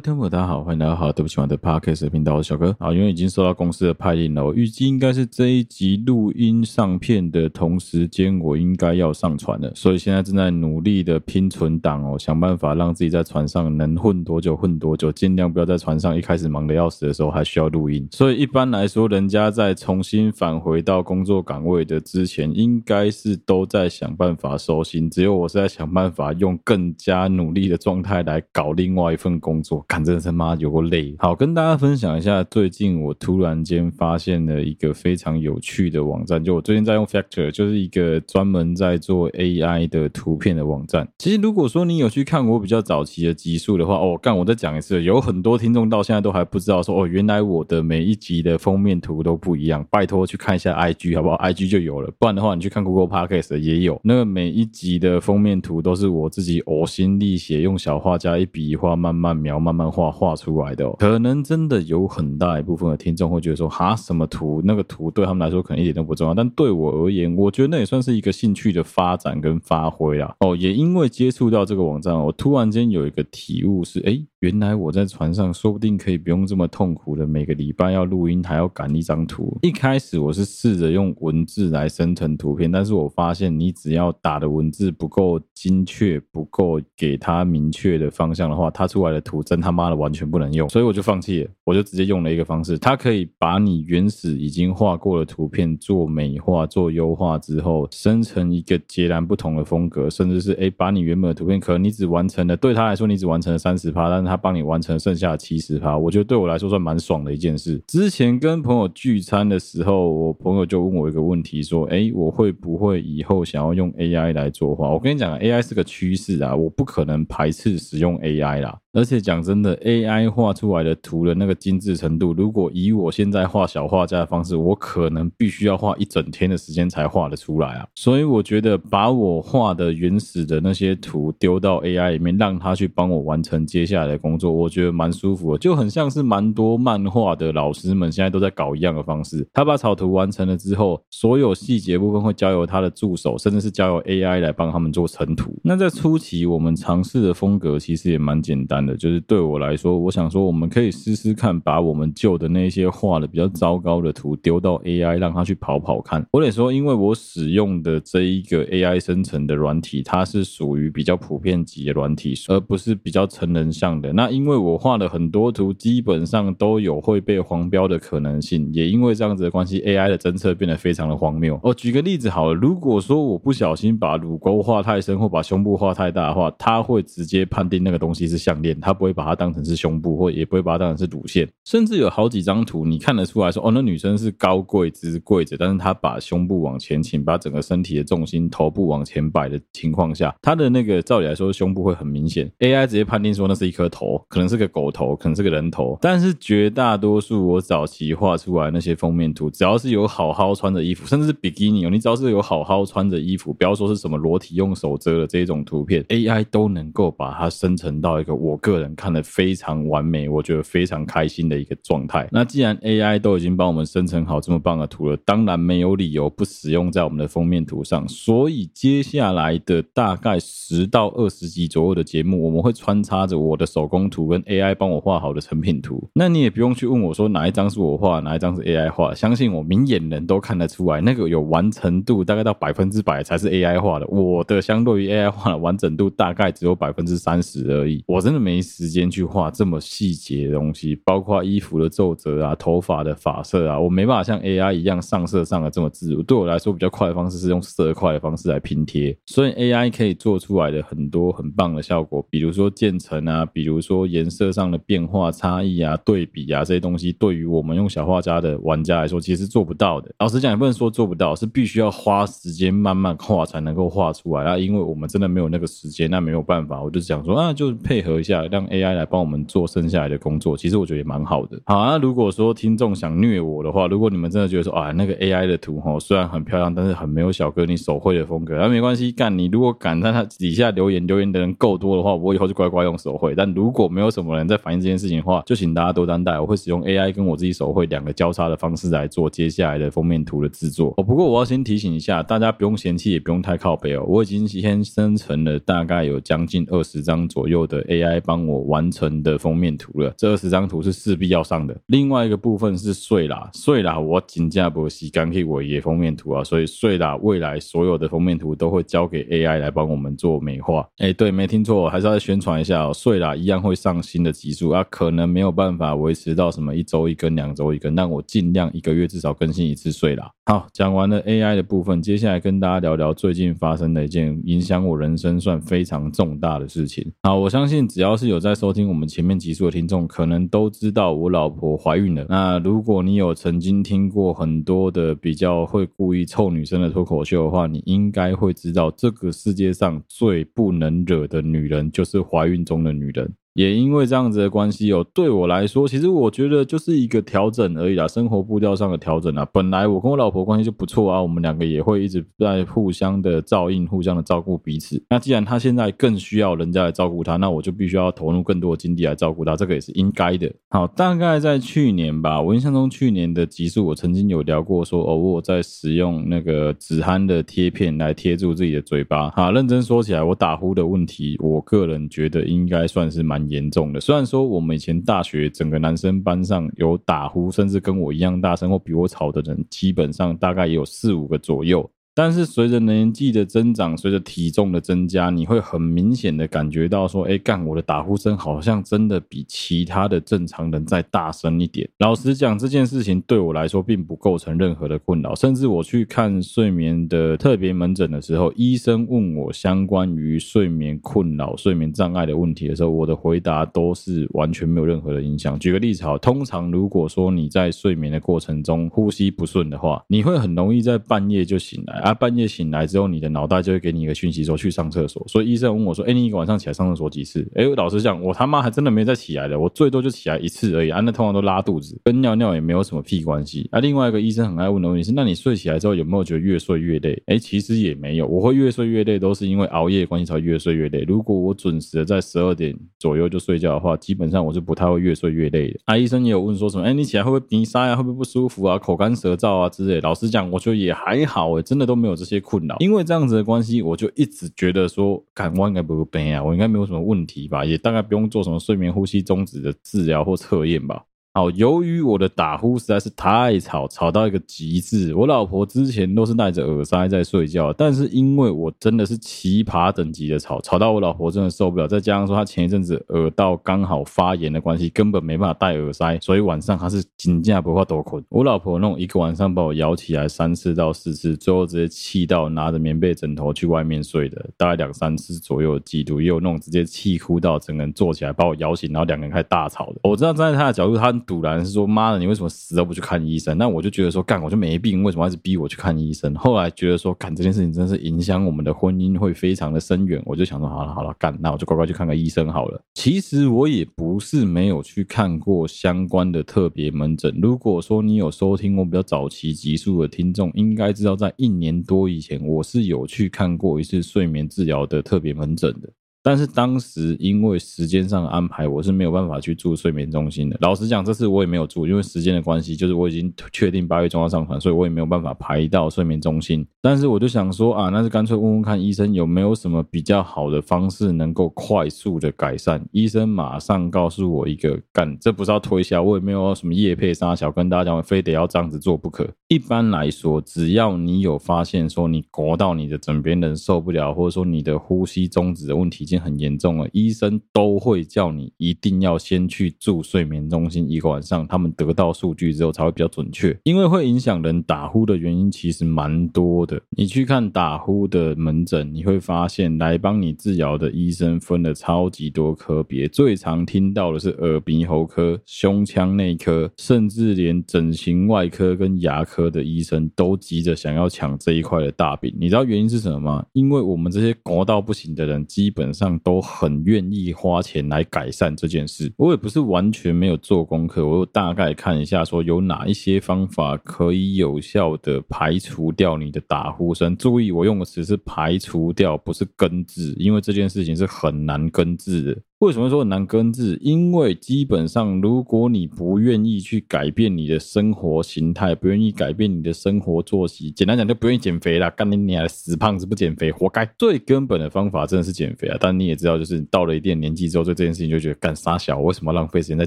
听众，大家好，欢迎来到好对不起我的 Podcast 频道，我是小哥啊。因为已经收到公司的派令了，我预计应该是这一集录音上片的同时间，我应该要上船了，所以现在正在努力的拼存档哦，想办法让自己在船上能混多久混多久，尽量不要在船上一开始忙得要死的时候还需要录音。所以一般来说，人家在重新返回到工作岗位的之前，应该是都在想办法收心，只有我是在想办法用更加努力的状态来搞另外一份工作。看，真的他妈有过累。好，跟大家分享一下，最近我突然间发现了一个非常有趣的网站。就我最近在用 Factor，就是一个专门在做 AI 的图片的网站。其实如果说你有去看我比较早期的集数的话，哦，干，我再讲一次，有很多听众到现在都还不知道说，哦，原来我的每一集的封面图都不一样。拜托去看一下 IG 好不好？IG 就有了，不然的话你去看 Google Podcast 也有。那个每一集的封面图都是我自己呕心沥血，用小画家一笔一画慢慢描，慢慢漫画。画出来的哦，可能真的有很大一部分的听众会觉得说，哈，什么图？那个图对他们来说可能一点都不重要，但对我而言，我觉得那也算是一个兴趣的发展跟发挥啊。哦，也因为接触到这个网站，我突然间有一个体悟是，哎。原来我在船上，说不定可以不用这么痛苦的每个礼拜要录音，还要赶一张图。一开始我是试着用文字来生成图片，但是我发现你只要打的文字不够精确，不够给它明确的方向的话，它出来的图真他妈的完全不能用，所以我就放弃了。我就直接用了一个方式，它可以把你原始已经画过的图片做美化、做优化之后，生成一个截然不同的风格，甚至是诶，把你原本的图片可能你只完成了，对他来说你只完成了三十趴，但是他帮你完成剩下的七十趴，我觉得对我来说算蛮爽的一件事。之前跟朋友聚餐的时候，我朋友就问我一个问题，说：“哎，我会不会以后想要用 AI 来作画？”我跟你讲，AI 是个趋势啊，我不可能排斥使用 AI 啦。而且讲真的，AI 画出来的图的那个精致程度，如果以我现在画小画家的方式，我可能必须要画一整天的时间才画得出来啊。所以我觉得把我画的原始的那些图丢到 AI 里面，让它去帮我完成接下来的工作，我觉得蛮舒服的，就很像是蛮多漫画的老师们现在都在搞一样的方式。他把草图完成了之后，所有细节部分会交由他的助手，甚至是交由 AI 来帮他们做成图。那在初期我们尝试的风格其实也蛮简单的。就是对我来说，我想说，我们可以试试看，把我们旧的那些画的比较糟糕的图丢到 AI，让它去跑跑看。我得说，因为我使用的这一个 AI 生成的软体，它是属于比较普遍级的软体，而不是比较成人向的。那因为我画了很多图，基本上都有会被黄标的可能性，也因为这样子的关系，AI 的侦测变得非常的荒谬。哦，举个例子好了，如果说我不小心把乳沟画太深，或把胸部画太大的话，它会直接判定那个东西是项链。他不会把它当成是胸部，或也不会把它当成是乳腺，甚至有好几张图，你看得出来说，哦，那女生是高跪姿跪着，但是她把胸部往前倾，把整个身体的重心、头部往前摆的情况下，她的那个照理来说胸部会很明显，AI 直接判定说那是一颗头，可能是个狗头，可能是个人头，但是绝大多数我早期画出来那些封面图，只要是有好好穿着衣服，甚至是比基尼哦，你只要是有好好穿着衣服，不要说是什么裸体用手遮的这一种图片，AI 都能够把它生成到一个我个人看的非常完美，我觉得非常开心的一个状态。那既然 AI 都已经帮我们生成好这么棒的图了，当然没有理由不使用在我们的封面图上。所以接下来的大概十到二十集左右的节目，我们会穿插着我的手工图跟 AI 帮我画好的成品图。那你也不用去问我说哪一张是我画，哪一张是 AI 画，相信我，明眼人都看得出来，那个有完成度大概到百分之百才是 AI 画的。我的相对于 AI 画的完整度大概只有百分之三十而已。我真的没没时间。去画这么细节的东西，包括衣服的皱褶啊、头发的发色啊，我没办法像 AI 一样上色上的这么自如。对我来说，比较快的方式是用色块的方式来拼贴，所以 AI 可以做出来的很多很棒的效果，比如说渐层啊，比如说颜色上的变化差异啊、对比啊这些东西，对于我们用小画家的玩家来说，其实是做不到的。老实讲，也不能说做不到，是必须要花时间慢慢画才能够画出来啊。因为我们真的没有那个时间，那没有办法，我就想说啊，就配合一下，让 AI。来帮我们做剩下来的工作，其实我觉得也蛮好的。好啊，如果说听众想虐我的话，如果你们真的觉得说啊，那个 AI 的图哈，虽然很漂亮，但是很没有小哥你手绘的风格，那没关系，干你如果敢在他底下留言，留言的人够多的话，我以后就乖乖用手绘。但如果没有什么人在反映这件事情的话，就请大家多担待，我会使用 AI 跟我自己手绘两个交叉的方式来做接下来的封面图的制作。哦，不过我要先提醒一下，大家不用嫌弃，也不用太靠背哦。我已经先生成了大概有将近二十张左右的 AI 帮我完成的封面图了。这二十张图是势必要上的。另外一个部分是睡啦，睡啦，我紧加不洗干净我也封面图啊，所以睡啦，未来所有的封面图都会交给 AI 来帮我们做美化。哎，对，没听错，还是要宣传一下哦，睡啦，一样会上新的集数啊，可能没有办法维持到什么一周一更、两周一更，但我尽量一个月至少更新一次睡啦。好，讲完了 AI 的部分，接下来跟大家聊聊最近发生的一件影响我人生算非常重大的事情。好，我相信只要是有在收听我们前面集数的听众，可能都知道我老婆怀孕了。那如果你有曾经听过很多的比较会故意臭女生的脱口秀的话，你应该会知道，这个世界上最不能惹的女人就是怀孕中的女人。也因为这样子的关系哦，对我来说，其实我觉得就是一个调整而已啦，生活步调上的调整啊。本来我跟我老婆关系就不错啊，我们两个也会一直在互相的照应、互相的照顾彼此。那既然她现在更需要人家来照顾她，那我就必须要投入更多的精力来照顾她，这个也是应该的。好，大概在去年吧，我印象中去年的集数，我曾经有聊过说，哦，我在使用那个止鼾的贴片来贴住自己的嘴巴。好，认真说起来，我打呼的问题，我个人觉得应该算是蛮。严重的，虽然说我们以前大学整个男生班上有打呼，甚至跟我一样大声或比我吵的人，基本上大概也有四五个左右。但是随着年纪的增长，随着体重的增加，你会很明显的感觉到说，哎，干我的打呼声好像真的比其他的正常人再大声一点。老实讲，这件事情对我来说并不构成任何的困扰，甚至我去看睡眠的特别门诊的时候，医生问我相关于睡眠困扰、睡眠障碍的问题的时候，我的回答都是完全没有任何的影响。举个例子，好，通常如果说你在睡眠的过程中呼吸不顺的话，你会很容易在半夜就醒来。啊半夜醒来之后，你的脑袋就会给你一个讯息，说去上厕所。所以医生问我说：“哎，你一个晚上起来上厕所几次？”哎，老实讲，我他妈还真的没再起来的，我最多就起来一次而已。啊，那通常都拉肚子，跟尿尿也没有什么屁关系。啊，另外一个医生很爱问的问题是：那你睡起来之后有没有觉得越睡越累？哎，其实也没有，我会越睡越累，都是因为熬夜关系才越睡越累。如果我准时的在十二点左右就睡觉的话，基本上我是不太会越睡越累的。啊，医生也有问说什么：哎，你起来会不会鼻塞啊？会不会不舒服啊？口干舌燥啊之类。老实讲，我觉得也还好，哎，真的都。没有这些困扰，因为这样子的关系，我就一直觉得说，感官应该不会变啊，我应该没有什么问题吧，也大概不用做什么睡眠呼吸中止的治疗或测验吧。好，由于我的打呼实在是太吵，吵到一个极致。我老婆之前都是戴着耳塞在睡觉，但是因为我真的是奇葩等级的吵，吵到我老婆真的受不了。再加上说她前一阵子耳道刚好发炎的关系，根本没办法戴耳塞，所以晚上她是紧张不怕多困。我老婆弄一个晚上把我摇起来三次到四次，最后直接气到拿着棉被枕头去外面睡的，大概两三次左右的记录，也有那种直接气哭到整个人坐起来把我摇醒，然后两个人开始大吵的。我知道站在她的角度，她。堵然是说，妈的，你为什么死都不去看医生？那我就觉得说，干我就没病，为什么一直逼我去看医生？后来觉得说，干这件事情真是影响我们的婚姻会非常的深远，我就想说，好了好了，干那我就乖乖去看个医生好了。其实我也不是没有去看过相关的特别门诊。如果说你有收听我比较早期集数的听众，应该知道在一年多以前，我是有去看过一次睡眠治疗的特别门诊的。但是当时因为时间上的安排，我是没有办法去住睡眠中心的。老实讲，这次我也没有住，因为时间的关系，就是我已经确定八月中要上团，所以我也没有办法排到睡眠中心。但是我就想说啊，那就干脆问问看医生有没有什么比较好的方式能够快速的改善。医生马上告诉我一个干，这不是要推销，我也没有什么夜配杀小跟大家讲，非得要这样子做不可。一般来说，只要你有发现说你国到你的枕边人受不了，或者说你的呼吸中止的问题，已经很严重了，医生都会叫你一定要先去住睡眠中心一个晚上，他们得到数据之后才会比较准确。因为会影响人打呼的原因其实蛮多的。你去看打呼的门诊，你会发现来帮你治疗的医生分了超级多科别，最常听到的是耳鼻喉科、胸腔内科，甚至连整形外科跟牙科的医生都急着想要抢这一块的大饼。你知道原因是什么吗？因为我们这些国到不行的人，基本上。上都很愿意花钱来改善这件事。我也不是完全没有做功课，我大概看一下，说有哪一些方法可以有效的排除掉你的打呼声。注意，我用的词是排除掉，不是根治，因为这件事情是很难根治的。为什么说很难根治？因为基本上，如果你不愿意去改变你的生活形态，不愿意改变你的生活作息，简单讲就不愿意减肥啦。干你娘的死胖子不减肥，活该！最根本的方法真的是减肥啊！但你也知道，就是到了一定年纪之后，对这件事情就觉得干啥小，为什么浪费时间在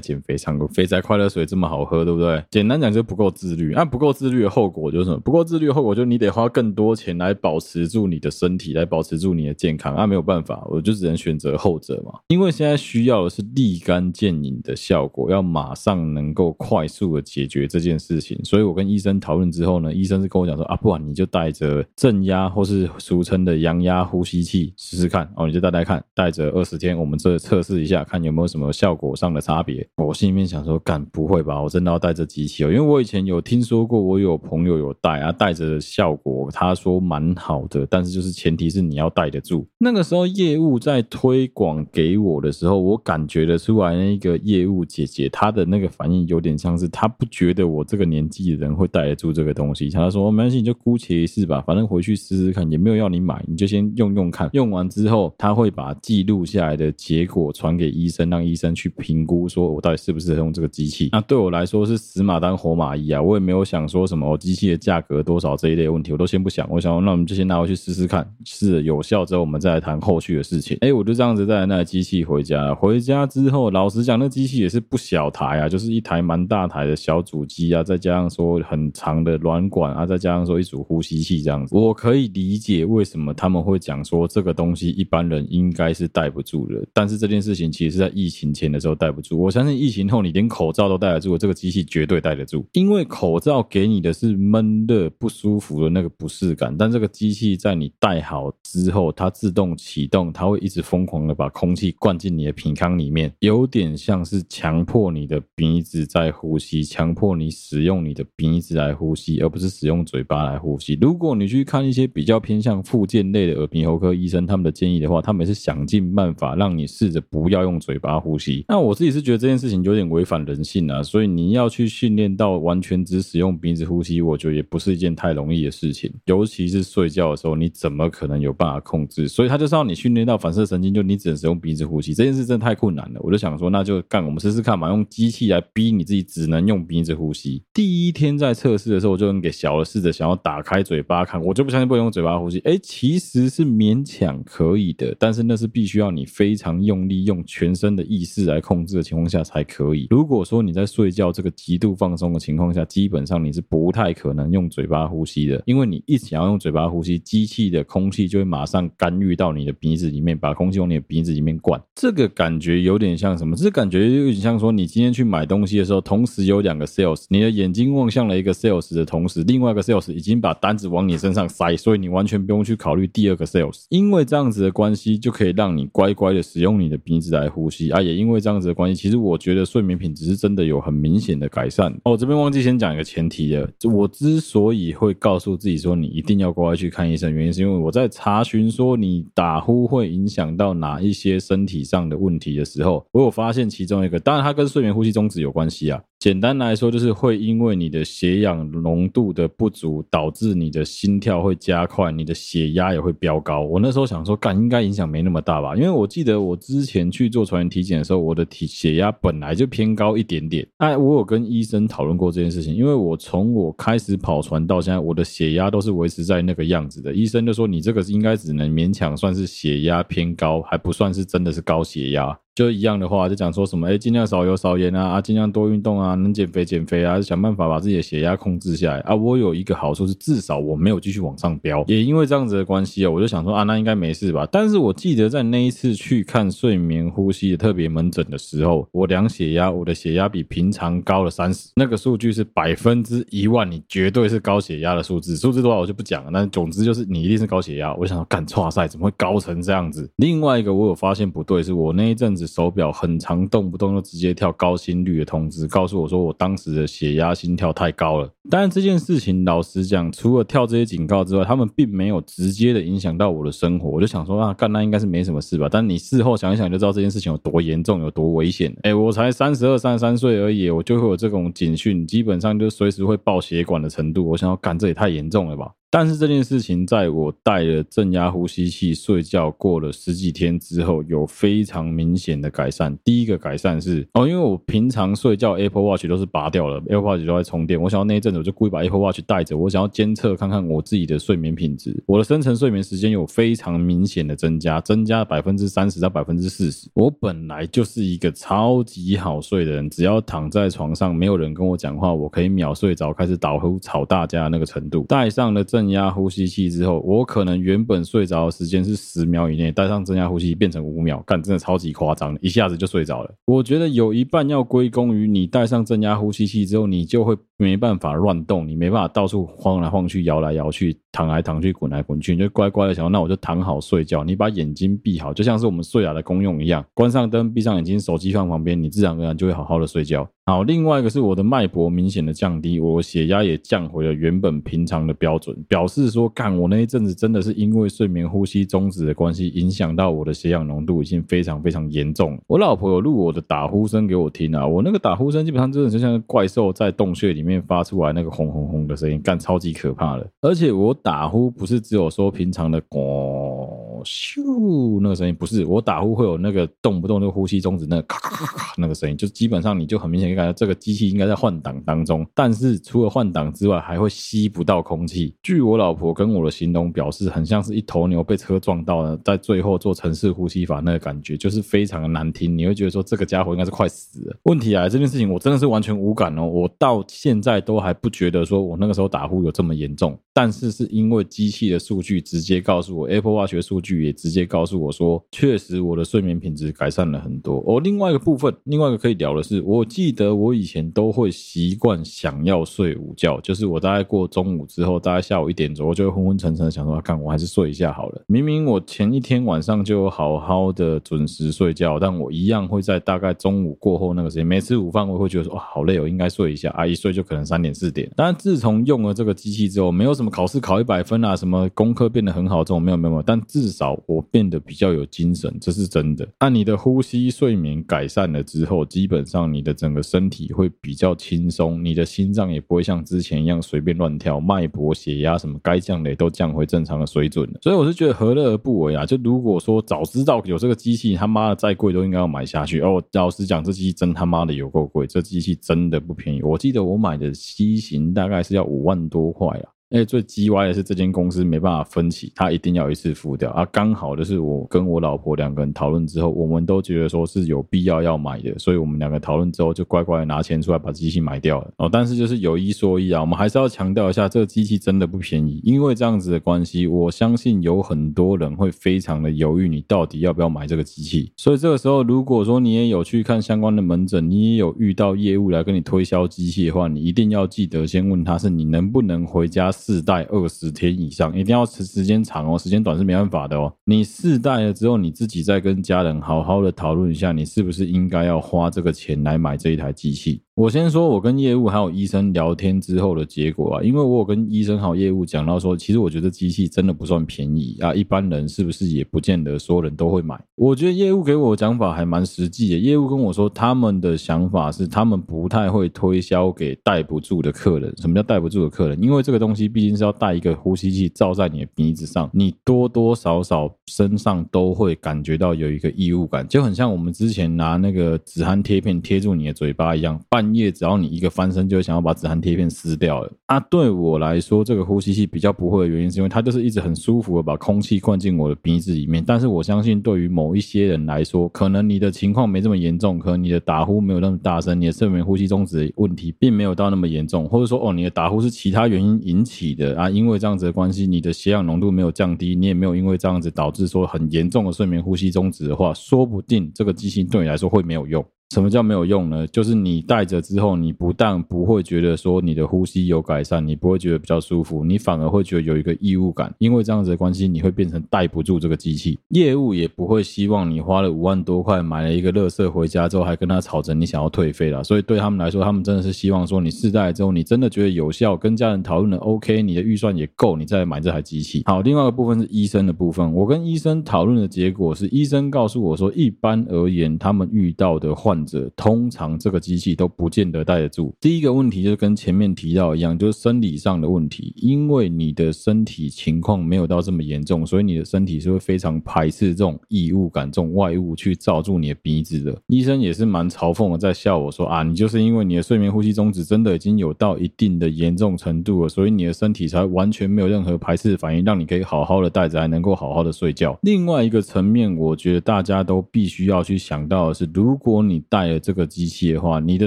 减肥上？肥宅快乐水这么好喝，对不对？简单讲就不够自律。那、不够自律的后果就是什么？不够自律的后果就是你得花更多钱来保持住你的身体，来保持住你的健康。那、没有办法，我就只能选择后者嘛。因为现现在需要的是立竿见影的效果，要马上能够快速的解决这件事情。所以我跟医生讨论之后呢，医生是跟我讲说啊，不然你就带着正压或是俗称的阳压呼吸器试试看哦，你就带带看，带着二十天，我们这测试一下，看有没有什么效果上的差别。我心里面想说，干不会吧？我真的要带着机器哦，因为我以前有听说过，我有朋友有带啊，带着效果他说蛮好的，但是就是前提是你要带得住。那个时候业务在推广给我的时候，我感觉得出来，那个业务姐姐她的那个反应有点像是她不觉得我这个年纪的人会带得住这个东西。她说：“没关系，你就姑且一试吧，反正回去试试看，也没有要你买，你就先用用看。用完之后，他会把记录下来的结果传给医生，让医生去评估，说我到底适不适合用这个机器。那对我来说是死马当活马医啊，我也没有想说什么机器的价格多少这一类问题，我都先不想。我想，那我们就先拿回去试试看，试有效之后，我们再来谈后续的事情。哎，我就这样子带那台机器回家。回家之后，老实讲，那机器也是不小台啊，就是一台蛮大台的小主机啊，再加上说很长的软管啊，再加上说一组呼吸器这样子。我可以理解为什么他们会讲说这个东西一般人应该是戴不住的。但是这件事情其实是在疫情前的时候戴不住。我相信疫情后你连口罩都戴得住，这个机器绝对戴得住。因为口罩给你的是闷热不舒服的那个不适感，但这个机器在你戴好之后，它自动启动，它会一直疯狂的把空气灌进你的鼻腔里面，有点像是强迫你的鼻子在呼吸，强迫你使用你的鼻子来呼吸，而不是使用嘴巴来呼吸。如果你去看一些比较偏向附件类的耳鼻喉科医生他们的建议的话，他们是想尽办法让你试着不要用嘴巴呼吸。那我自己是觉得这件事情有点违反人性啊，所以你要去训练到完全只使用鼻子呼吸，我觉得也不是一件太容易的事情，尤其是睡觉的时候，你怎么可能有办法控制？所以他就是让你训练到反射神经，就你只能使用鼻子呼吸，这件事真的太困难了。我就想说，那就干，我们试试看嘛，用机器来逼你自己只能用鼻子呼吸。第一天在测试的时候，我就给小的试着想要打开嘴巴看，我就不相信不能用嘴巴呼吸。哎，其实是勉强可以的，但是那是必须要你非常用力，用全身的意识来控制的情况下才可以。如果说你在睡觉这个极度放松的情况下，基本上你是不太可能用嘴巴呼吸的，因为你一想要用嘴巴呼吸，机器的空气就会马上干预到你的鼻子里面，把空气往你的鼻子里面灌。这个感觉有点像什么？这感觉有点像说，你今天去买东西的时候，同时有两个 sales，你的眼睛望向了一个 sales 的同时，另外一个 sales 已经把单子往你身上塞，所以你完全不用去考虑第二个 sales。因为这样子的关系，就可以让你乖乖的使用你的鼻子来呼吸啊。也因为这样子的关系，其实我觉得睡眠品质是真的有很明显的改善。哦，这边忘记先讲一个前提了，我之所以会告诉自己说你一定要乖乖去看医生，原因是因为我在查询说你打呼会影响到哪一些身体这样的问题的时候，我有发现其中一个，当然它跟睡眠呼吸中止有关系啊。简单来说，就是会因为你的血氧浓度的不足，导致你的心跳会加快，你的血压也会飙高。我那时候想说，干应该影响没那么大吧？因为我记得我之前去做船员体检的时候，我的体血压本来就偏高一点点。哎，我有跟医生讨论过这件事情，因为我从我开始跑船到现在，我的血压都是维持在那个样子的。医生就说，你这个应该只能勉强算是血压偏高，还不算是真的是高血压。就一样的话，就讲说什么，哎，尽量少油少盐啊，啊，尽量多运动啊，能减肥减肥啊，想办法把自己的血压控制下来啊。我有一个好处是，至少我没有继续往上飙，也因为这样子的关系啊，我就想说啊，那应该没事吧。但是我记得在那一次去看睡眠呼吸的特别门诊的时候，我量血压，我的血压比平常高了三十，那个数据是百分之一万，你绝对是高血压的数字，数字多少我就不讲了。但总之就是你一定是高血压。我想说，干，哇塞，怎么会高成这样子？另外一个我有发现不对，是我那一阵子。手表很常动不动就直接跳高心率的通知，告诉我说我当时的血压心跳太高了。当然这件事情老实讲，除了跳这些警告之外，他们并没有直接的影响到我的生活。我就想说啊，干那应该是没什么事吧？但你事后想一想，就知道这件事情有多严重，有多危险。哎，我才三十二、三十三岁而已，我就会有这种警讯，基本上就随时会爆血管的程度。我想要干，这也太严重了吧？但是这件事情，在我戴了正压呼吸器睡觉过了十几天之后，有非常明显的改善。第一个改善是哦，因为我平常睡觉 Apple Watch 都是拔掉了，Apple Watch 都在充电。我想要那一阵子，我就故意把 Apple Watch 带着，我想要监测看看我自己的睡眠品质。我的深层睡眠时间有非常明显的增加，增加百分之三十到百分之四十。我本来就是一个超级好睡的人，只要躺在床上，没有人跟我讲话，我可以秒睡着，开始打呼吵大家那个程度。戴上了正。正压呼吸器之后，我可能原本睡着的时间是十秒以内，戴上增压呼吸器变成五秒，干真的超级夸张，一下子就睡着了。我觉得有一半要归功于你戴上增压呼吸器之后，你就会没办法乱动，你没办法到处晃来晃去、摇来摇去、躺来躺去、滚来滚去，你就乖乖的想，那我就躺好睡觉。你把眼睛闭好，就像是我们睡觉的功用一样，关上灯，闭上眼睛，手机放旁边，你自然而然就会好好的睡觉。好，另外一个是我的脉搏明显的降低，我血压也降回了原本平常的标准，表示说，干我那一阵子真的是因为睡眠呼吸中止的关系，影响到我的血氧浓度已经非常非常严重。我老婆有录我的打呼声给我听啊，我那个打呼声基本上真的就像怪兽在洞穴里面发出来那个轰轰轰的声音，干超级可怕的。而且我打呼不是只有说平常的咣咻那个声音，不是我打呼会有那个动不动就呼吸中止那个咔咔咔咔那个声音，就基本上你就很明显就。感觉这个机器应该在换挡当中，但是除了换挡之外，还会吸不到空气。据我老婆跟我的形容表示，很像是一头牛被车撞到了，在最后做程式呼吸法那个感觉，就是非常的难听。你会觉得说这个家伙应该是快死了。问题来，这件事情我真的是完全无感哦，我到现在都还不觉得说我那个时候打呼有这么严重。但是是因为机器的数据直接告诉我，Apple Watch 的数据也直接告诉我说，确实我的睡眠品质改善了很多。哦，另外一个部分，另外一个可以聊的是，我记得我以前都会习惯想要睡午觉，就是我大概过中午之后，大概下午一点左右就会昏昏沉沉的想说，看我还是睡一下好了。明明我前一天晚上就好好的准时睡觉，但我一样会在大概中午过后那个时间，没吃午饭，我会觉得说，哇，好累，我应该睡一下啊，一睡就可能三点四点。但自从用了这个机器之后，没有什么。什么考试考一百分啊？什么功课变得很好？这种没有没有，但至少我变得比较有精神，这是真的。按你的呼吸睡眠改善了之后，基本上你的整个身体会比较轻松，你的心脏也不会像之前一样随便乱跳，脉搏、血压什么该降的也都降回正常的水准了。所以我是觉得何乐而不为啊！就如果说早知道有这个机器，他妈的再贵都应该要买下去。哦，老实讲，这机器真他妈的有够贵，这机器真的不便宜。我记得我买的机型大概是要五万多块啊。哎，最鸡歪的是这间公司没办法分期，他一定要一次付掉啊！刚好就是我跟我老婆两个人讨论之后，我们都觉得说是有必要要买的，所以我们两个讨论之后就乖乖拿钱出来把机器买掉了哦。但是就是有一说一啊，我们还是要强调一下，这个机器真的不便宜。因为这样子的关系，我相信有很多人会非常的犹豫，你到底要不要买这个机器。所以这个时候，如果说你也有去看相关的门诊，你也有遇到业务来跟你推销机器的话，你一定要记得先问他是你能不能回家。试戴二十天以上，一定要时时间长哦，时间短是没办法的哦。你试戴了之后，你自己再跟家人好好的讨论一下，你是不是应该要花这个钱来买这一台机器。我先说，我跟业务还有医生聊天之后的结果啊，因为我有跟医生还有业务讲到说，其实我觉得机器真的不算便宜啊，一般人是不是也不见得所有人都会买？我觉得业务给我的讲法还蛮实际的，业务跟我说他们的想法是，他们不太会推销给戴不住的客人。什么叫戴不住的客人？因为这个东西毕竟是要戴一个呼吸器罩在你的鼻子上，你多多少少身上都会感觉到有一个异物感，就很像我们之前拿那个止鼾贴片贴住你的嘴巴一样，半半夜只要你一个翻身，就会想要把止鼾贴片撕掉了。啊，对我来说，这个呼吸器比较不会的原因，是因为它就是一直很舒服的把空气灌进我的鼻子里面。但是我相信，对于某一些人来说，可能你的情况没这么严重，可能你的打呼没有那么大声，你的睡眠呼吸中止问题并没有到那么严重，或者说哦，你的打呼是其他原因引起的啊，因为这样子的关系，你的血氧浓度没有降低，你也没有因为这样子导致说很严重的睡眠呼吸中止的话，说不定这个机器对你来说会没有用。什么叫没有用呢？就是你戴着之后，你不但不会觉得说你的呼吸有改善，你不会觉得比较舒服，你反而会觉得有一个异物感。因为这样子的关系，你会变成戴不住这个机器。业务也不会希望你花了五万多块买了一个乐色回家之后，还跟他吵着你想要退费了。所以对他们来说，他们真的是希望说你试戴之后，你真的觉得有效，跟家人讨论的 OK，你的预算也够，你再买这台机器。好，另外一个部分是医生的部分，我跟医生讨论的结果是，医生告诉我说，一般而言，他们遇到的患者，通常这个机器都不见得戴得住。第一个问题就是跟前面提到一样，就是生理上的问题，因为你的身体情况没有到这么严重，所以你的身体是会非常排斥这种异物感、这种外物去罩住你的鼻子的。医生也是蛮嘲讽的，在笑我说啊，你就是因为你的睡眠呼吸中止真的已经有到一定的严重程度了，所以你的身体才完全没有任何排斥反应，让你可以好好的戴着，还能够好好的睡觉。另外一个层面，我觉得大家都必须要去想到的是，如果你戴了这个机器的话，你的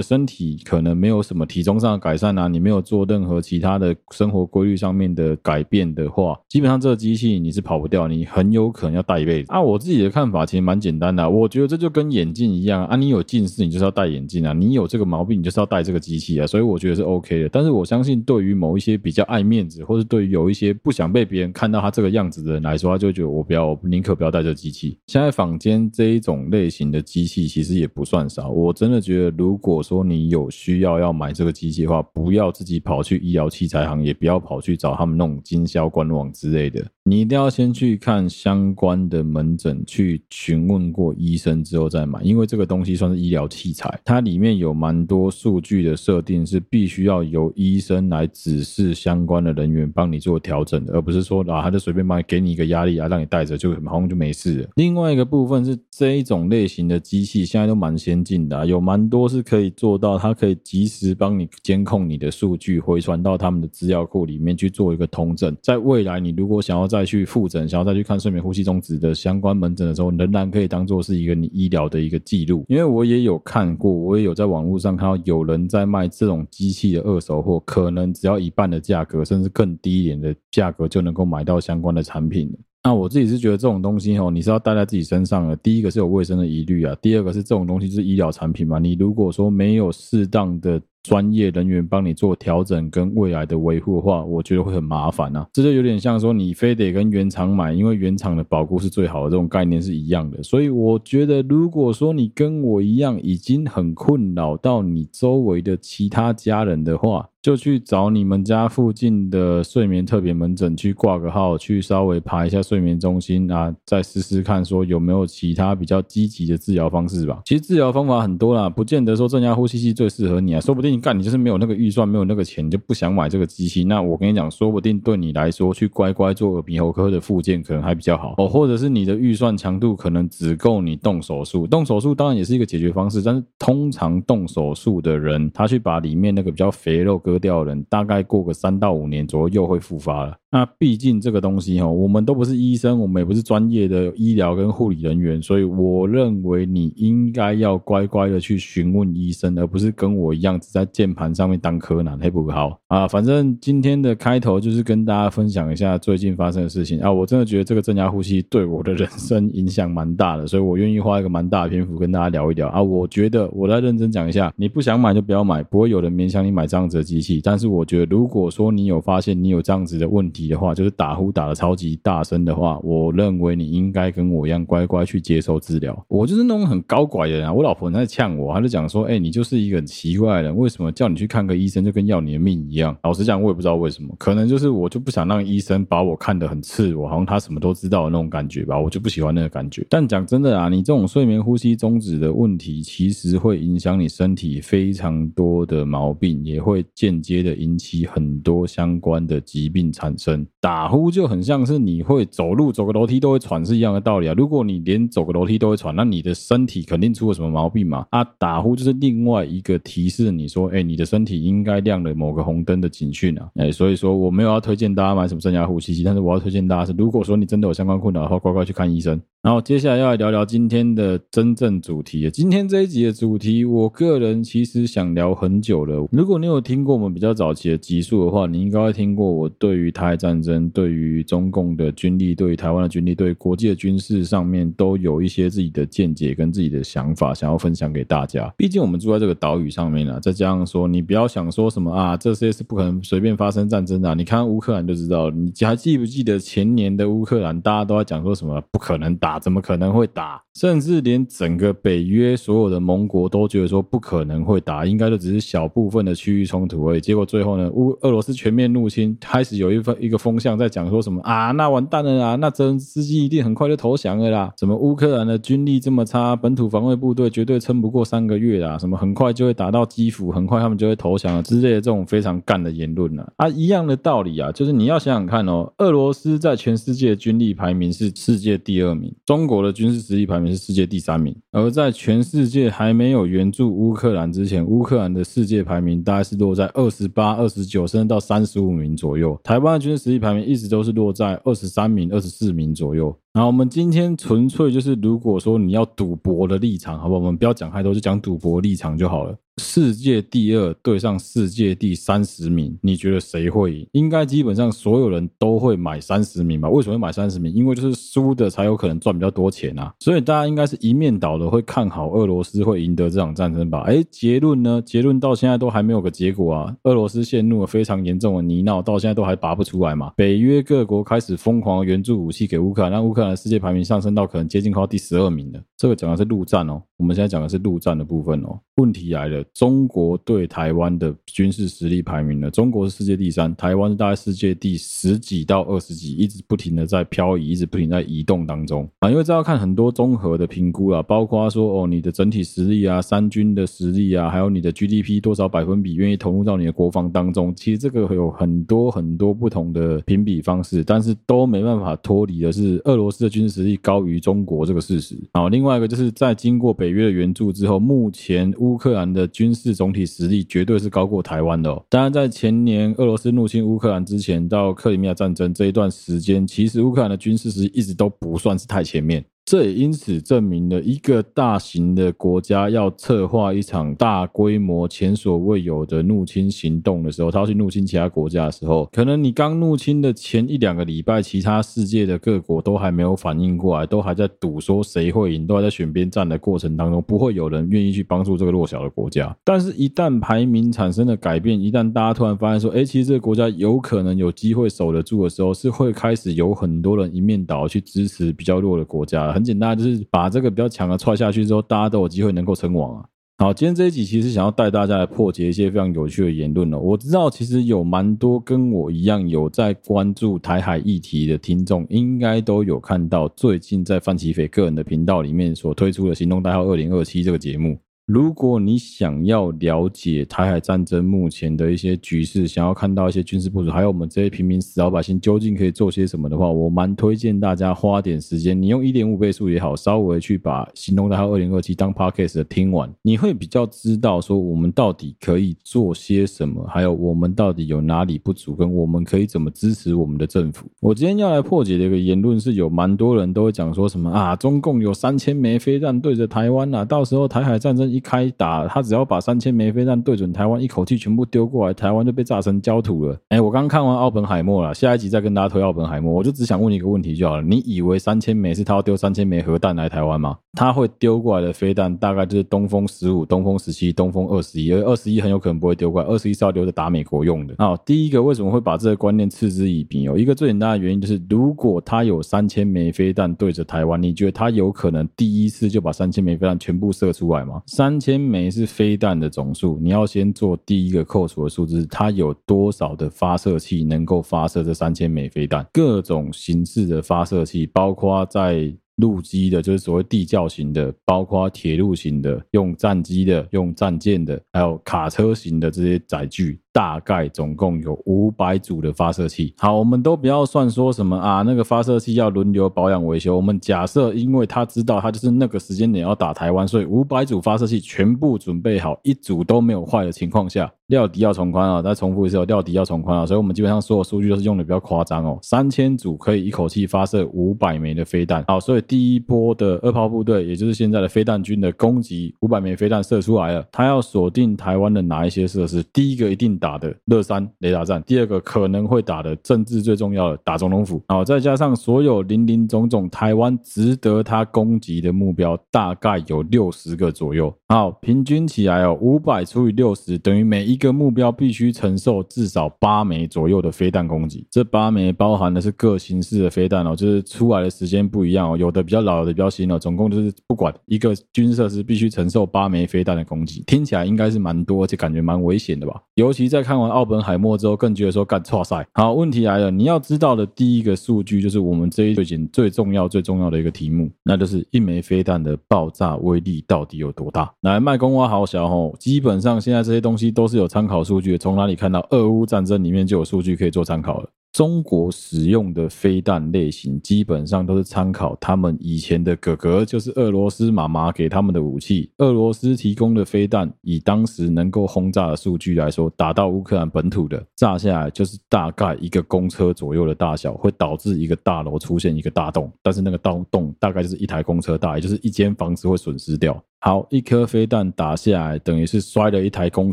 身体可能没有什么体重上的改善啊，你没有做任何其他的生活规律上面的改变的话，基本上这个机器你是跑不掉，你很有可能要戴一辈子。啊，我自己的看法其实蛮简单的，我觉得这就跟眼镜一样啊，你有近视你就是要戴眼镜啊，你有这个毛病你就是要戴这个机器啊，所以我觉得是 OK 的。但是我相信对于某一些比较爱面子，或是对于有一些不想被别人看到他这个样子的人来说，他就觉得我不要，我宁可不要戴这个机器。现在坊间这一种类型的机器其实也不算少，我真的觉得，如果说你有需要要买这个机器的话，不要自己跑去医疗器材行，也不要跑去找他们那种经销官网之类的。你一定要先去看相关的门诊，去询问过医生之后再买，因为这个东西算是医疗器材，它里面有蛮多数据的设定是必须要由医生来指示相关的人员帮你做调整的，而不是说啊，他就随便帮你给你一个压力啊，让你带着就好像就没事了。另外一个部分是这一种类型的机器现在都蛮先进的，有蛮多是可以做到，它可以及时帮你监控你的数据，回传到他们的资料库里面去做一个通证。在未来，你如果想要再去复诊，想要再去看睡眠呼吸中止的相关门诊的时候，仍然可以当做是一个你医疗的一个记录。因为我也有看过，我也有在网络上看到有人在卖这种机器的二手货，可能只要一半的价格，甚至更低一点的价格就能够买到相关的产品。那我自己是觉得这种东西哦，你是要带在自己身上的。第一个是有卫生的疑虑啊，第二个是这种东西是医疗产品嘛，你如果说没有适当的。专业人员帮你做调整跟未来的维护的话，我觉得会很麻烦啊。这就有点像说你非得跟原厂买，因为原厂的保固是最好的，这种概念是一样的。所以我觉得，如果说你跟我一样已经很困扰到你周围的其他家人的话，就去找你们家附近的睡眠特别门诊去挂个号，去稍微爬一下睡眠中心啊，再试试看说有没有其他比较积极的治疗方式吧。其实治疗方法很多啦，不见得说正压呼吸器最适合你啊，说不定。干你就是没有那个预算，没有那个钱，你就不想买这个机器。那我跟你讲，说不定对你来说，去乖乖做耳鼻喉科的复健可能还比较好哦。或者是你的预算强度可能只够你动手术，动手术当然也是一个解决方式。但是通常动手术的人，他去把里面那个比较肥肉割掉的人，大概过个三到五年左右又会复发了。那毕竟这个东西哈，我们都不是医生，我们也不是专业的医疗跟护理人员，所以我认为你应该要乖乖的去询问医生，而不是跟我一样只在键盘上面当柯南，嘿不好啊。反正今天的开头就是跟大家分享一下最近发生的事情啊。我真的觉得这个正压呼吸对我的人生影响蛮大的，所以我愿意花一个蛮大的篇幅跟大家聊一聊啊。我觉得我来认真讲一下，你不想买就不要买，不会有人勉强你买这样子的机但是我觉得，如果说你有发现你有这样子的问题，的话就是打呼打得超级大声的话，我认为你应该跟我一样乖乖去接受治疗。我就是那种很高拐的人啊，我老婆在呛我，她就讲说：“哎、你就是一个很奇怪的人，为什么叫你去看个医生就跟要你的命一样？”老实讲，我也不知道为什么，可能就是我就不想让医生把我看得很刺我，好像他什么都知道的那种感觉吧，我就不喜欢那个感觉。但讲真的啊，你这种睡眠呼吸中止的问题，其实会影响你身体非常多的毛病，也会间接的引起很多相关的疾病产生。打呼就很像是你会走路走个楼梯都会喘是一样的道理啊。如果你连走个楼梯都会喘，那你的身体肯定出了什么毛病嘛？啊，打呼就是另外一个提示你说，哎，你的身体应该亮了某个红灯的警讯啊。哎，所以说我没有要推荐大家买什么正压呼吸机，但是我要推荐大家是，如果说你真的有相关困扰的话，乖乖去看医生。然后接下来要来聊聊今天的真正主题。今天这一集的主题，我个人其实想聊很久了。如果你有听过我们比较早期的集数的话，你应该会听过我对于台战争，对于中共的军力，对于台湾的军力，对国际的军事上面，都有一些自己的见解跟自己的想法，想要分享给大家。毕竟我们住在这个岛屿上面啊，再加上说，你不要想说什么啊，这些是不可能随便发生战争的。你看乌克兰就知道，你还记不记得前年的乌克兰，大家都在讲说什么不可能打，怎么可能会打？甚至连整个北约所有的盟国都觉得说不可能会打，应该就只是小部分的区域冲突而已。结果最后呢，乌俄罗斯全面入侵，开始有一份一个风向在讲说什么啊，那完蛋了啊，那泽连斯基一定很快就投降了啦。什么乌克兰的军力这么差，本土防卫部队绝对撑不过三个月啦。什么很快就会打到基辅，很快他们就会投降了之类的这种非常干的言论呢？啊，一样的道理啊，就是你要想想看哦，俄罗斯在全世界军力排名是世界第二名，中国的军事实力排名是世界第三名，而在全世界还没有援助乌克兰之前，乌克兰的世界排名大概是落在二十八、二十九，甚至到三十五名左右。台湾的军事实力排名一直都是落在二十三名、二十四名左右。然后我们今天纯粹就是，如果说你要赌博的立场，好不好？我们不要讲太多，就讲赌博立场就好了。世界第二对上世界第三十名，你觉得谁会赢？应该基本上所有人都会买三十名吧？为什么会买三十名？因为就是输的才有可能赚比较多钱啊！所以大家应该是一面倒的会看好俄罗斯会赢得这场战争吧？哎，结论呢？结论到现在都还没有个结果啊！俄罗斯陷入了非常严重的泥淖，到现在都还拔不出来嘛？北约各国开始疯狂援助武器给乌克兰，让乌克兰世界排名上升到可能接近快到第十二名了。这个讲的是陆战哦，我们现在讲的是陆战的部分哦。问题来了。中国对台湾的军事实力排名呢？中国是世界第三，台湾是大概世界第十几到二十几，一直不停的在漂移，一直不停在移动当中啊。因为这要看很多综合的评估啊，包括说哦，你的整体实力啊，三军的实力啊，还有你的 GDP 多少百分比愿意投入到你的国防当中。其实这个有很多很多不同的评比方式，但是都没办法脱离的是俄罗斯的军事实力高于中国这个事实。好，另外一个就是在经过北约的援助之后，目前乌克兰的军事总体实力绝对是高过台湾的。当然，在前年俄罗斯入侵乌克兰之前，到克里米亚战争这一段时间，其实乌克兰的军事实力一直都不算是太前面。这也因此证明了一个大型的国家要策划一场大规模、前所未有的入侵行动的时候，他要去入侵其他国家的时候，可能你刚入侵的前一两个礼拜，其他世界的各国都还没有反应过来，都还在赌说谁会赢，都还在选边站的过程当中，不会有人愿意去帮助这个弱小的国家。但是，一旦排名产生了改变，一旦大家突然发现说，哎，其实这个国家有可能有机会守得住的时候，是会开始有很多人一面倒去支持比较弱的国家。很简单，就是把这个比较强的踹下去之后，大家都有机会能够称王啊。好，今天这一集其实想要带大家来破解一些非常有趣的言论了。我知道其实有蛮多跟我一样有在关注台海议题的听众，应该都有看到最近在范琪斐个人的频道里面所推出的行动代号二零二七这个节目。如果你想要了解台海战争目前的一些局势，想要看到一些军事部署，还有我们这些平民死老百姓究竟可以做些什么的话，我蛮推荐大家花点时间，你用一点五倍速也好，稍微去把行动代号二零二七当 podcast 听完，你会比较知道说我们到底可以做些什么，还有我们到底有哪里不足，跟我们可以怎么支持我们的政府。我今天要来破解的一个言论是有蛮多人都会讲说什么啊，中共有三千枚飞弹对着台湾啊，到时候台海战争一开打，他只要把三千枚飞弹对准台湾，一口气全部丢过来，台湾就被炸成焦土了。哎，我刚看完奥本海默了，下一集再跟大家推奥本海默。我就只想问你一个问题就好了，你以为三千枚是他要丢三千枚核弹来台湾吗？他会丢过来的飞弹大概就是东风十五、东风十七、东风二十一，而二十一很有可能不会丢过来，二十一是要留着打美国用的。好，第一个为什么会把这个观念嗤之以鼻？有一个最简单的原因就是，如果他有三千枚飞弹对着台湾，你觉得他有可能第一次就把三千枚飞弹全部射出来吗？三三千。枚是飞弹的总数，你要先做第一个扣除的数字，它有多少的发射器能够发射这三千枚飞弹？各种形式的发射器，包括在陆基的，就是所谓地窖型的，包括铁路型的，用战机的，用战舰的，还有卡车型的这些载具。大概总共有五百组的发射器。好，我们都不要算说什么啊，那个发射器要轮流保养维修。我们假设，因为他知道他就是那个时间点要打台湾，所以五百组发射器全部准备好，一组都没有坏的情况下，料敌要从宽啊。再重复一次哦，料敌要从宽啊。所以我们基本上所有数据都是用的比较夸张哦。三千组可以一口气发射五百枚的飞弹。好，所以第一波的二炮部队，也就是现在的飞弹军的攻击，五百枚飞弹射出来了，他要锁定台湾的哪一些设施？第一个一定。打的乐山雷达站，第二个可能会打的政治最重要的打总统府，好，再加上所有林林总总台湾值得他攻击的目标，大概有六十个左右。好，平均起来哦，五百除以六十等于每一个目标必须承受至少八枚左右的飞弹攻击。这八枚包含的是各形式的飞弹哦，就是出来的时间不一样哦，有的比较老，的比较新哦。总共就是不管一个军设施必须承受八枚飞弹的攻击，听起来应该是蛮多，而且感觉蛮危险的吧？尤其在看完奥本海默之后，更觉得说干，错赛！好，问题来了，你要知道的第一个数据就是我们这一最近最重要最重要的一个题目，那就是一枚飞弹的爆炸威力到底有多大？来，麦公蛙好小吼，基本上现在这些东西都是有参考数据，从哪里看到？俄乌战争里面就有数据可以做参考了。中国使用的飞弹类型基本上都是参考他们以前的哥哥，就是俄罗斯妈妈给他们的武器。俄罗斯提供的飞弹，以当时能够轰炸的数据来说，打到乌克兰本土的炸下来就是大概一个公车左右的大小，会导致一个大楼出现一个大洞，但是那个洞洞大概就是一台公车大，也就是一间房子会损失掉。好，一颗飞弹打下来，等于是摔了一台公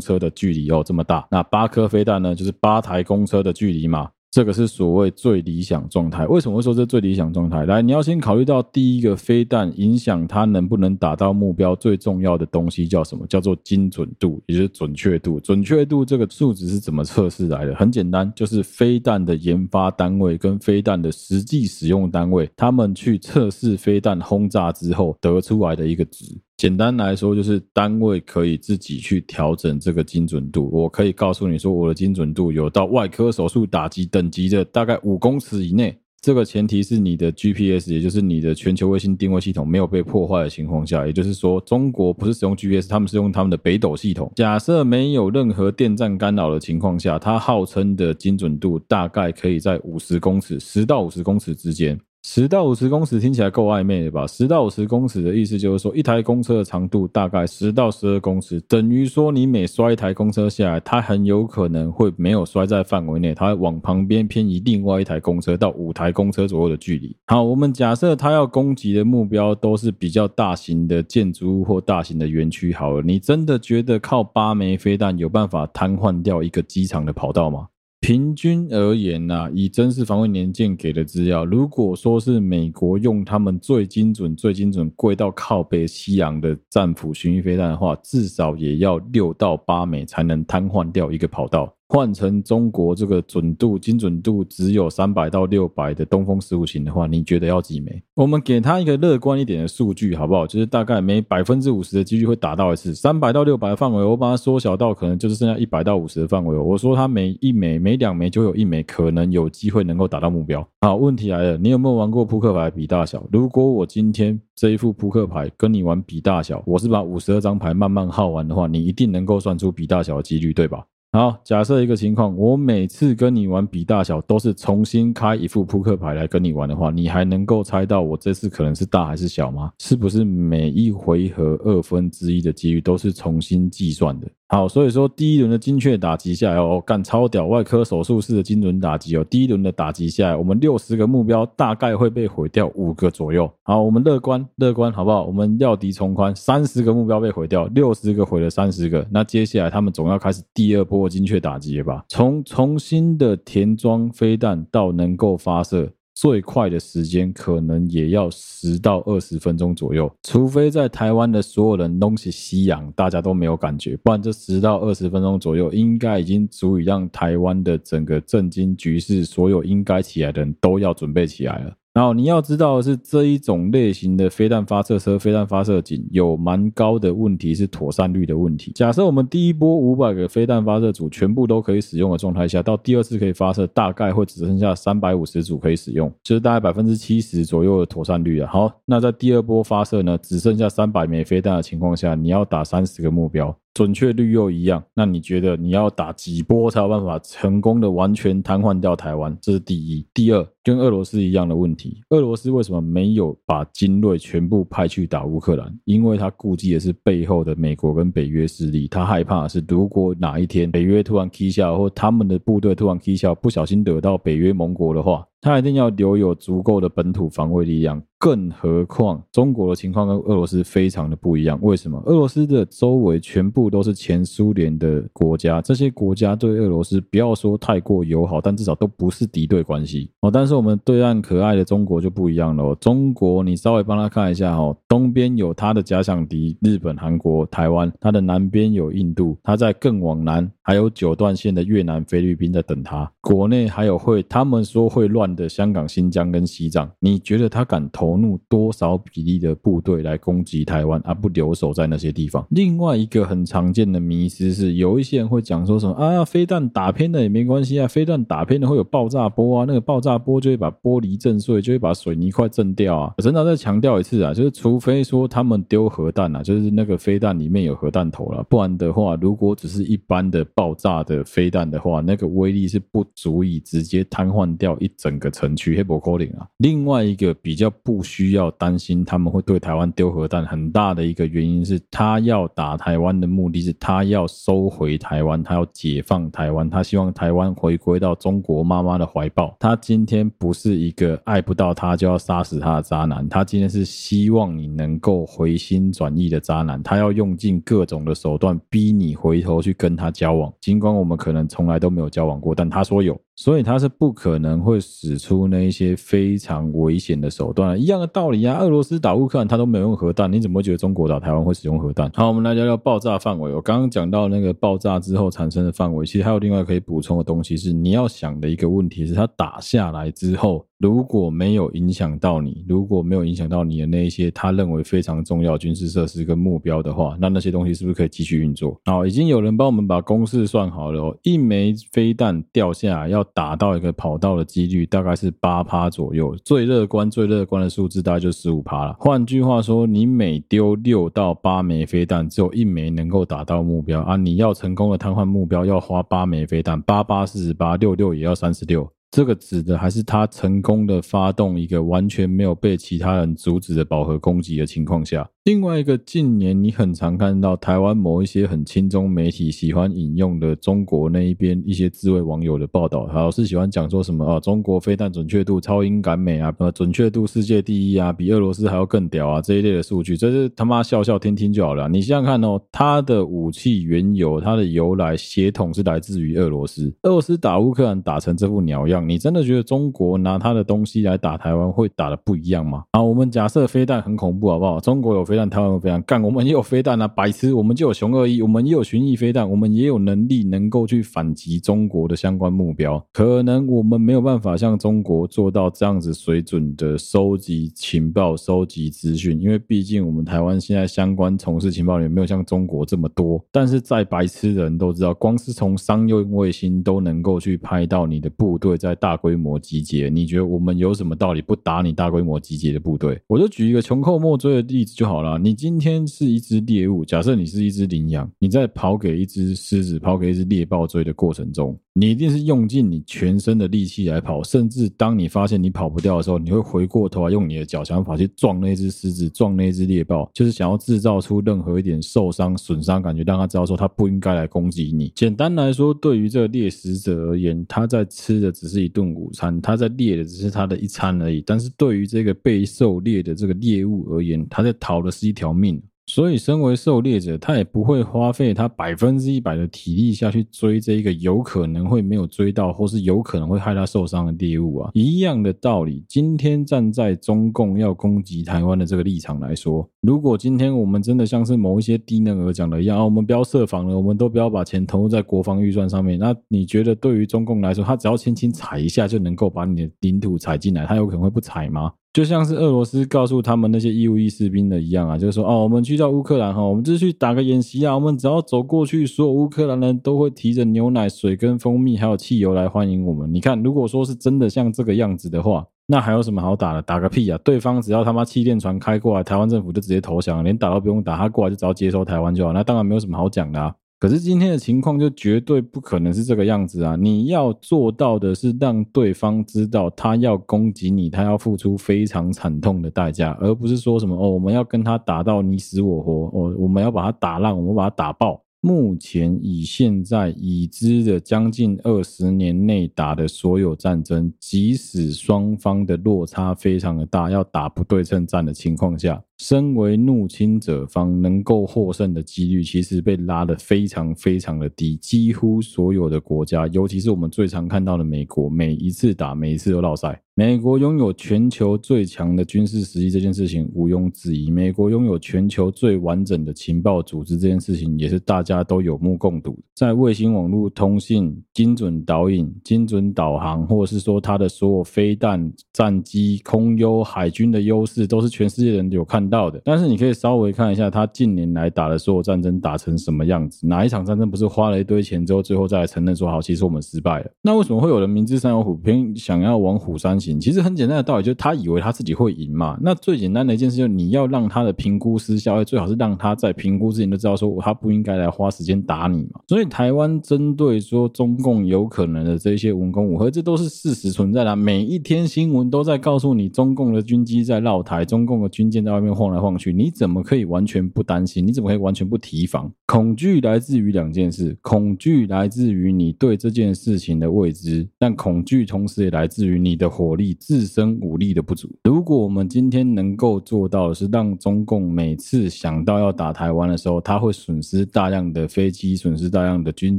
车的距离哦，这么大。那八颗飞弹呢，就是八台公车的距离嘛。这个是所谓最理想状态。为什么会说这最理想状态？来，你要先考虑到第一个飞弹影响它能不能达到目标最重要的东西叫什么？叫做精准度，也就是准确度。准确度这个数值是怎么测试来的？很简单，就是飞弹的研发单位跟飞弹的实际使用单位，他们去测试飞弹轰炸之后得出来的一个值。简单来说，就是单位可以自己去调整这个精准度。我可以告诉你说，我的精准度有到外科手术打击等级的大概五公尺以内。这个前提是你的 GPS，也就是你的全球卫星定位系统没有被破坏的情况下。也就是说，中国不是使用 GPS，他们是用他们的北斗系统。假设没有任何电站干扰的情况下，它号称的精准度大概可以在五十公尺，十到五十公尺之间。十到五十公尺听起来够暧昧的吧？十到五十公尺的意思就是说，一台公车的长度大概十到十二公尺，等于说你每摔一台公车下来，它很有可能会没有摔在范围内，它往旁边偏移另外一台公车到五台公车左右的距离。好，我们假设它要攻击的目标都是比较大型的建筑物或大型的园区。好了，你真的觉得靠八枚飞弹有办法瘫痪掉一个机场的跑道吗？平均而言呐、啊，以真实防卫年鉴给的资料，如果说是美国用他们最精准、最精准、贵到靠北西洋的战斧巡弋飞弹的话，至少也要六到八枚才能瘫痪掉一个跑道。换成中国这个准度、精准度只有三百到六百的东风十五型的话，你觉得要几枚？我们给他一个乐观一点的数据，好不好？就是大概每百分之五十的几率会打到一次，三百到六百的范围，我把它缩小到可能就是剩下一百到五十的范围。我说它每一枚、每两枚就有一枚可能有机会能够打到目标。好，问题来了，你有没有玩过扑克牌比大小？如果我今天这一副扑克牌跟你玩比大小，我是把五十二张牌慢慢耗完的话，你一定能够算出比大小的几率，对吧？好，假设一个情况，我每次跟你玩比大小都是重新开一副扑克牌来跟你玩的话，你还能够猜到我这次可能是大还是小吗？是不是每一回合二分之一的几率都是重新计算的？好，所以说第一轮的精确打击下来哦，干超屌，外科手术式的精准打击哦。第一轮的打击下来，我们六十个目标大概会被毁掉五个左右。好，我们乐观乐观，好不好？我们料敌从宽，三十个目标被毁掉，六十个毁了三十个。那接下来他们总要开始第二波精确打击了吧？从重新的填装飞弹到能够发射。最快的时间可能也要十到二十分钟左右，除非在台湾的所有人都是夕阳，大家都没有感觉，不然这十到二十分钟左右，应该已经足以让台湾的整个震惊局势，所有应该起来的人都要准备起来了。然后你要知道的是，这一种类型的飞弹发射车、飞弹发射井有蛮高的问题，是妥善率的问题。假设我们第一波五百个飞弹发射组全部都可以使用的状态下，到第二次可以发射，大概会只剩下三百五十组可以使用，就是大概百分之七十左右的妥善率了。好，那在第二波发射呢，只剩下三百枚飞弹的情况下，你要打三十个目标。准确率又一样，那你觉得你要打几波才有办法成功的完全瘫痪掉台湾？这是第一。第二，跟俄罗斯一样的问题，俄罗斯为什么没有把精锐全部派去打乌克兰？因为他顾忌的是背后的美国跟北约势力，他害怕的是如果哪一天北约突然踢下，或他们的部队突然踢下，不小心惹到北约盟国的话，他一定要留有足够的本土防卫力量。更何况，中国的情况跟俄罗斯非常的不一样。为什么？俄罗斯的周围全部都是前苏联的国家，这些国家对俄罗斯不要说太过友好，但至少都不是敌对关系哦。但是我们对岸可爱的中国就不一样了。中国，你稍微帮他看一下哦，东边有他的假想敌日本、韩国、台湾，他的南边有印度，他在更往南还有九段线的越南、菲律宾在等他。国内还有会他们说会乱的香港、新疆跟西藏，你觉得他敢投？入多少比例的部队来攻击台湾，而不留守在那些地方？另外一个很常见的迷思是，有一些人会讲说什么啊，飞弹打偏了也没关系啊，飞弹打偏了会有爆炸波啊，那个爆炸波就会把玻璃震碎，就会把水泥块震掉啊。真的再强调一次啊，就是除非说他们丢核弹啊，就是那个飞弹里面有核弹头了，不然的话，如果只是一般的爆炸的飞弹的话，那个威力是不足以直接瘫痪掉一整个城区。黑伯科林啊，另外一个比较。不需要担心他们会对台湾丢核弹，很大的一个原因是他要打台湾的目的是他要收回台湾，他要解放台湾，他希望台湾回归到中国妈妈的怀抱。他今天不是一个爱不到他就要杀死他的渣男，他今天是希望你能够回心转意的渣男，他要用尽各种的手段逼你回头去跟他交往。尽管我们可能从来都没有交往过，但他说有。所以他是不可能会使出那一些非常危险的手段，一样的道理啊。俄罗斯打乌克兰他都没有用核弹，你怎么会觉得中国打台湾会使用核弹？好，我们来聊聊爆炸范围。我刚刚讲到那个爆炸之后产生的范围，其实还有另外可以补充的东西是，你要想的一个问题是，他打下来之后。如果没有影响到你，如果没有影响到你的那一些他认为非常重要军事设施跟目标的话，那那些东西是不是可以继续运作？好，已经有人帮我们把公式算好了哦，一枚飞弹掉下来要打到一个跑道的几率大概是八趴左右，最乐观最乐观的数字大概就十五趴了。换句话说，你每丢六到八枚飞弹，只有一枚能够打到目标啊！你要成功的瘫痪目标，要花八枚飞弹，八八四十八，六六也要三十六。这个指的还是他成功的发动一个完全没有被其他人阻止的饱和攻击的情况下。另外一个，近年你很常看到台湾某一些很亲中媒体喜欢引用的中国那一边一些自卫网友的报道，老是喜欢讲说什么啊，中国飞弹准确度超英赶美啊，呃，准确度世界第一啊，比俄罗斯还要更屌啊，这一类的数据，这是他妈笑笑听听就好了。你想想看哦，他的武器原油，它的由来血统是来自于俄罗斯，俄罗斯打乌克兰打成这副鸟样，你真的觉得中国拿他的东西来打台湾会打得不一样吗？啊，我们假设飞弹很恐怖好不好？中国有飞。弹，台湾有飞弹，干，我们也有飞弹啊！白痴，我们就有雄二一，我们也有巡弋飞弹，我们也有能力能够去反击中国的相关目标。可能我们没有办法像中国做到这样子水准的收集情报、收集资讯，因为毕竟我们台湾现在相关从事情报也没有像中国这么多。但是在白痴的人都知道，光是从商用卫星都能够去拍到你的部队在大规模集结，你觉得我们有什么道理不打你大规模集结的部队？我就举一个穷寇莫追的例子就好了。你今天是一只猎物，假设你是一只羚羊，你在跑给一只狮子、跑给一只猎豹追的过程中，你一定是用尽你全身的力气来跑，甚至当你发现你跑不掉的时候，你会回过头来用你的脚想法去撞那只狮子、撞那只猎豹，就是想要制造出任何一点受伤、损伤感觉，让他知道说他不应该来攻击你。简单来说，对于这个猎食者而言，他在吃的只是一顿午餐，他在猎的只是他的一餐而已。但是对于这个被狩猎的这个猎物而言，他在逃的。是一条命，所以身为狩猎者，他也不会花费他百分之一百的体力下去追这一个有可能会没有追到，或是有可能会害他受伤的猎物啊。一样的道理，今天站在中共要攻击台湾的这个立场来说，如果今天我们真的像是某一些低能儿讲的一样，啊，我们不要设防了，我们都不要把钱投入在国防预算上面，那你觉得对于中共来说，他只要轻轻踩一下就能够把你的领土踩进来，他有可能会不踩吗？就像是俄罗斯告诉他们那些义务役士兵的一样啊，就是说哦，我们去到乌克兰哈，我们就去打个演习啊，我们只要走过去，所有乌克兰人都会提着牛奶、水跟蜂蜜还有汽油来欢迎我们。你看，如果说是真的像这个样子的话，那还有什么好打的？打个屁啊！对方只要他妈气垫船开过来，台湾政府就直接投降，连打都不用打，他过来就只要接收台湾就好。那当然没有什么好讲的啊。可是今天的情况就绝对不可能是这个样子啊！你要做到的是让对方知道他要攻击你，他要付出非常惨痛的代价，而不是说什么哦，我们要跟他打到你死我活，哦，我们要把他打烂，我们把他打爆。目前以现在已知的将近二十年内打的所有战争，即使双方的落差非常的大，要打不对称战的情况下。身为入侵者方，能够获胜的几率其实被拉得非常非常的低。几乎所有的国家，尤其是我们最常看到的美国，每一次打，每一次都落赛。美国拥有全球最强的军事实力，这件事情毋庸置疑。美国拥有全球最完整的情报组织，这件事情也是大家都有目共睹。在卫星网络通信、精准导引、精准导航，或者是说它的所有飞弹、战机、空优、海军的优势，都是全世界人有看到的。但是你可以稍微看一下，他近年来打的所有战争打成什么样子？哪一场战争不是花了一堆钱之后，最后再来承认说好，其实我们失败了？那为什么会有人明知山有虎，偏想要往虎山行？其实很简单的道理，就是他以为他自己会赢嘛。那最简单的一件事，就是你要让他的评估失效，最好是让他在评估之前就知道说他不应该来花时间打你嘛。所以台湾针对说中共有可能的这些文攻武吓，这都是事实存在的。每一天新闻都在告诉你，中共的军机在绕台，中共的军舰在外面晃来晃去，你怎么可以完全不担心？你怎么可以完全不提防？恐惧来自于两件事，恐惧来自于你对这件事情的未知，但恐惧同时也来自于你的火力。自身武力的不足。如果我们今天能够做到的是让中共每次想到要打台湾的时候，他会损失大量的飞机，损失大量的军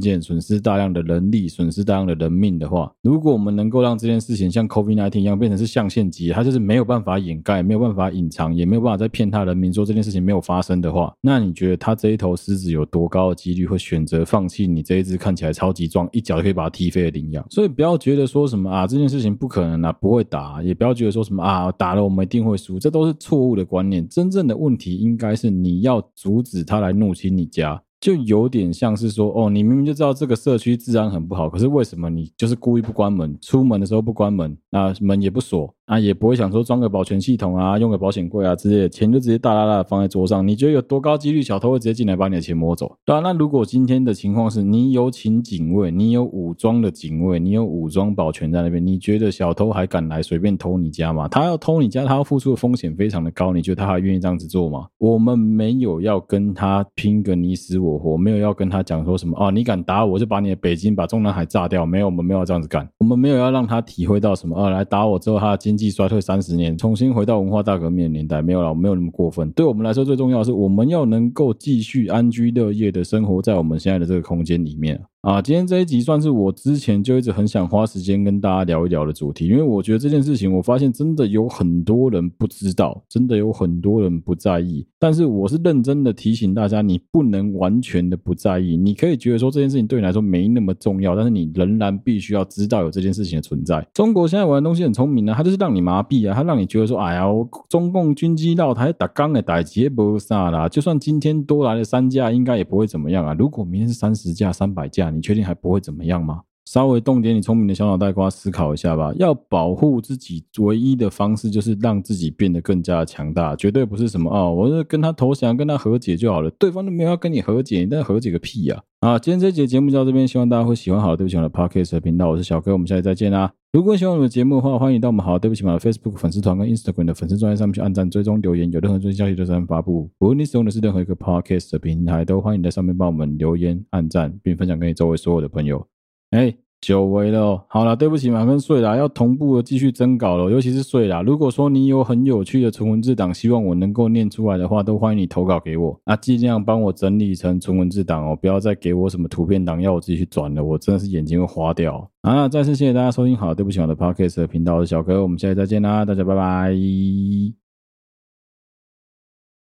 舰，损失大量的人力，损失大量的人命的话，如果我们能够让这件事情像 COVID-19 一样变成是象限级，它就是没有办法掩盖，没有办法隐藏，也没有办法在骗他人民说这件事情没有发生的话，那你觉得他这一头狮子有多高的几率会选择放弃你这一只看起来超级壮，一脚就可以把它踢飞的羚羊？所以不要觉得说什么啊，这件事情不可能啊，不会打。也不要觉得说什么啊，打了我们一定会输，这都是错误的观念。真正的问题应该是你要阻止他来入侵你家，就有点像是说，哦，你明明就知道这个社区治安很不好，可是为什么你就是故意不关门，出门的时候不关门，那门也不锁。啊，也不会想说装个保全系统啊，用个保险柜啊之类的，钱就直接大大大的放在桌上。你觉得有多高几率小偷会直接进来把你的钱摸走？当然，那如果今天的情况是你有请警卫，你有武装的警卫，你有武装保全在那边，你觉得小偷还敢来随便偷你家吗？他要偷你家，他要付出的风险非常的高，你觉得他还愿意这样子做吗？我们没有要跟他拼个你死我活，没有要跟他讲说什么哦，你敢打我就把你的北京、把中南海炸掉，没有，我们没有这样子干，我们没有要让他体会到什么哦，来打我之后他的经济衰退三十年，重新回到文化大革命的年代，没有了，没有那么过分。对我们来说，最重要的是我们要能够继续安居乐业的生活在我们现在的这个空间里面。啊今天这一集算是我之前就一直很想花时间跟大家聊一聊的主题，因为我觉得这件事情，我发现真的有很多人不知道，真的有很多人不在意。但是我是认真的提醒大家，你不能完全的不在意。你可以觉得说这件事情对你来说没那么重要，但是你仍然必须要知道有这件事情的存在。中国现在玩的东西很聪明啊，它就是让你麻痹啊，它让你觉得说，哎呀，我中共军机绕台打刚的打劫不杀啦，就算今天多来了三架，应该也不会怎么样啊。如果明天是三十架、三百架，你确定还不会怎么样吗？稍微动点你聪明的小脑袋瓜思考一下吧。要保护自己唯一的方式就是让自己变得更加强大，绝对不是什么哦，我是跟他投降，跟他和解就好了。对方都没有要跟你和解，你在和解个屁呀！啊，今天这节节目就到这边，希望大家会喜欢。好，对不起，我的 Podcast 的频道，我是小哥，我们下期再见啦。如果喜欢我们的节目的话，欢迎到我们好，对不起嘛的 Facebook 粉丝团跟 Instagram 的粉丝专页上面去按赞、追踪、留言，有任何最新消息都在上面发布。无论你使用的是任何一个 Podcast 的平台，都欢迎在上面帮我们留言、按赞，并分享给你周围所有的朋友。哎。久违了哦，好了，对不起，满分睡了，要同步的继续征稿了，尤其是睡了。如果说你有很有趣的纯文字档，希望我能够念出来的话，都欢迎你投稿给我。啊，尽量帮我整理成纯文字档哦，不要再给我什么图片档要我自己去转了，我真的是眼睛会花掉。啊，再次谢谢大家收听，好，对不起，我的 Podcast 的频道，我是小哥，我们下期再见啦，大家拜拜。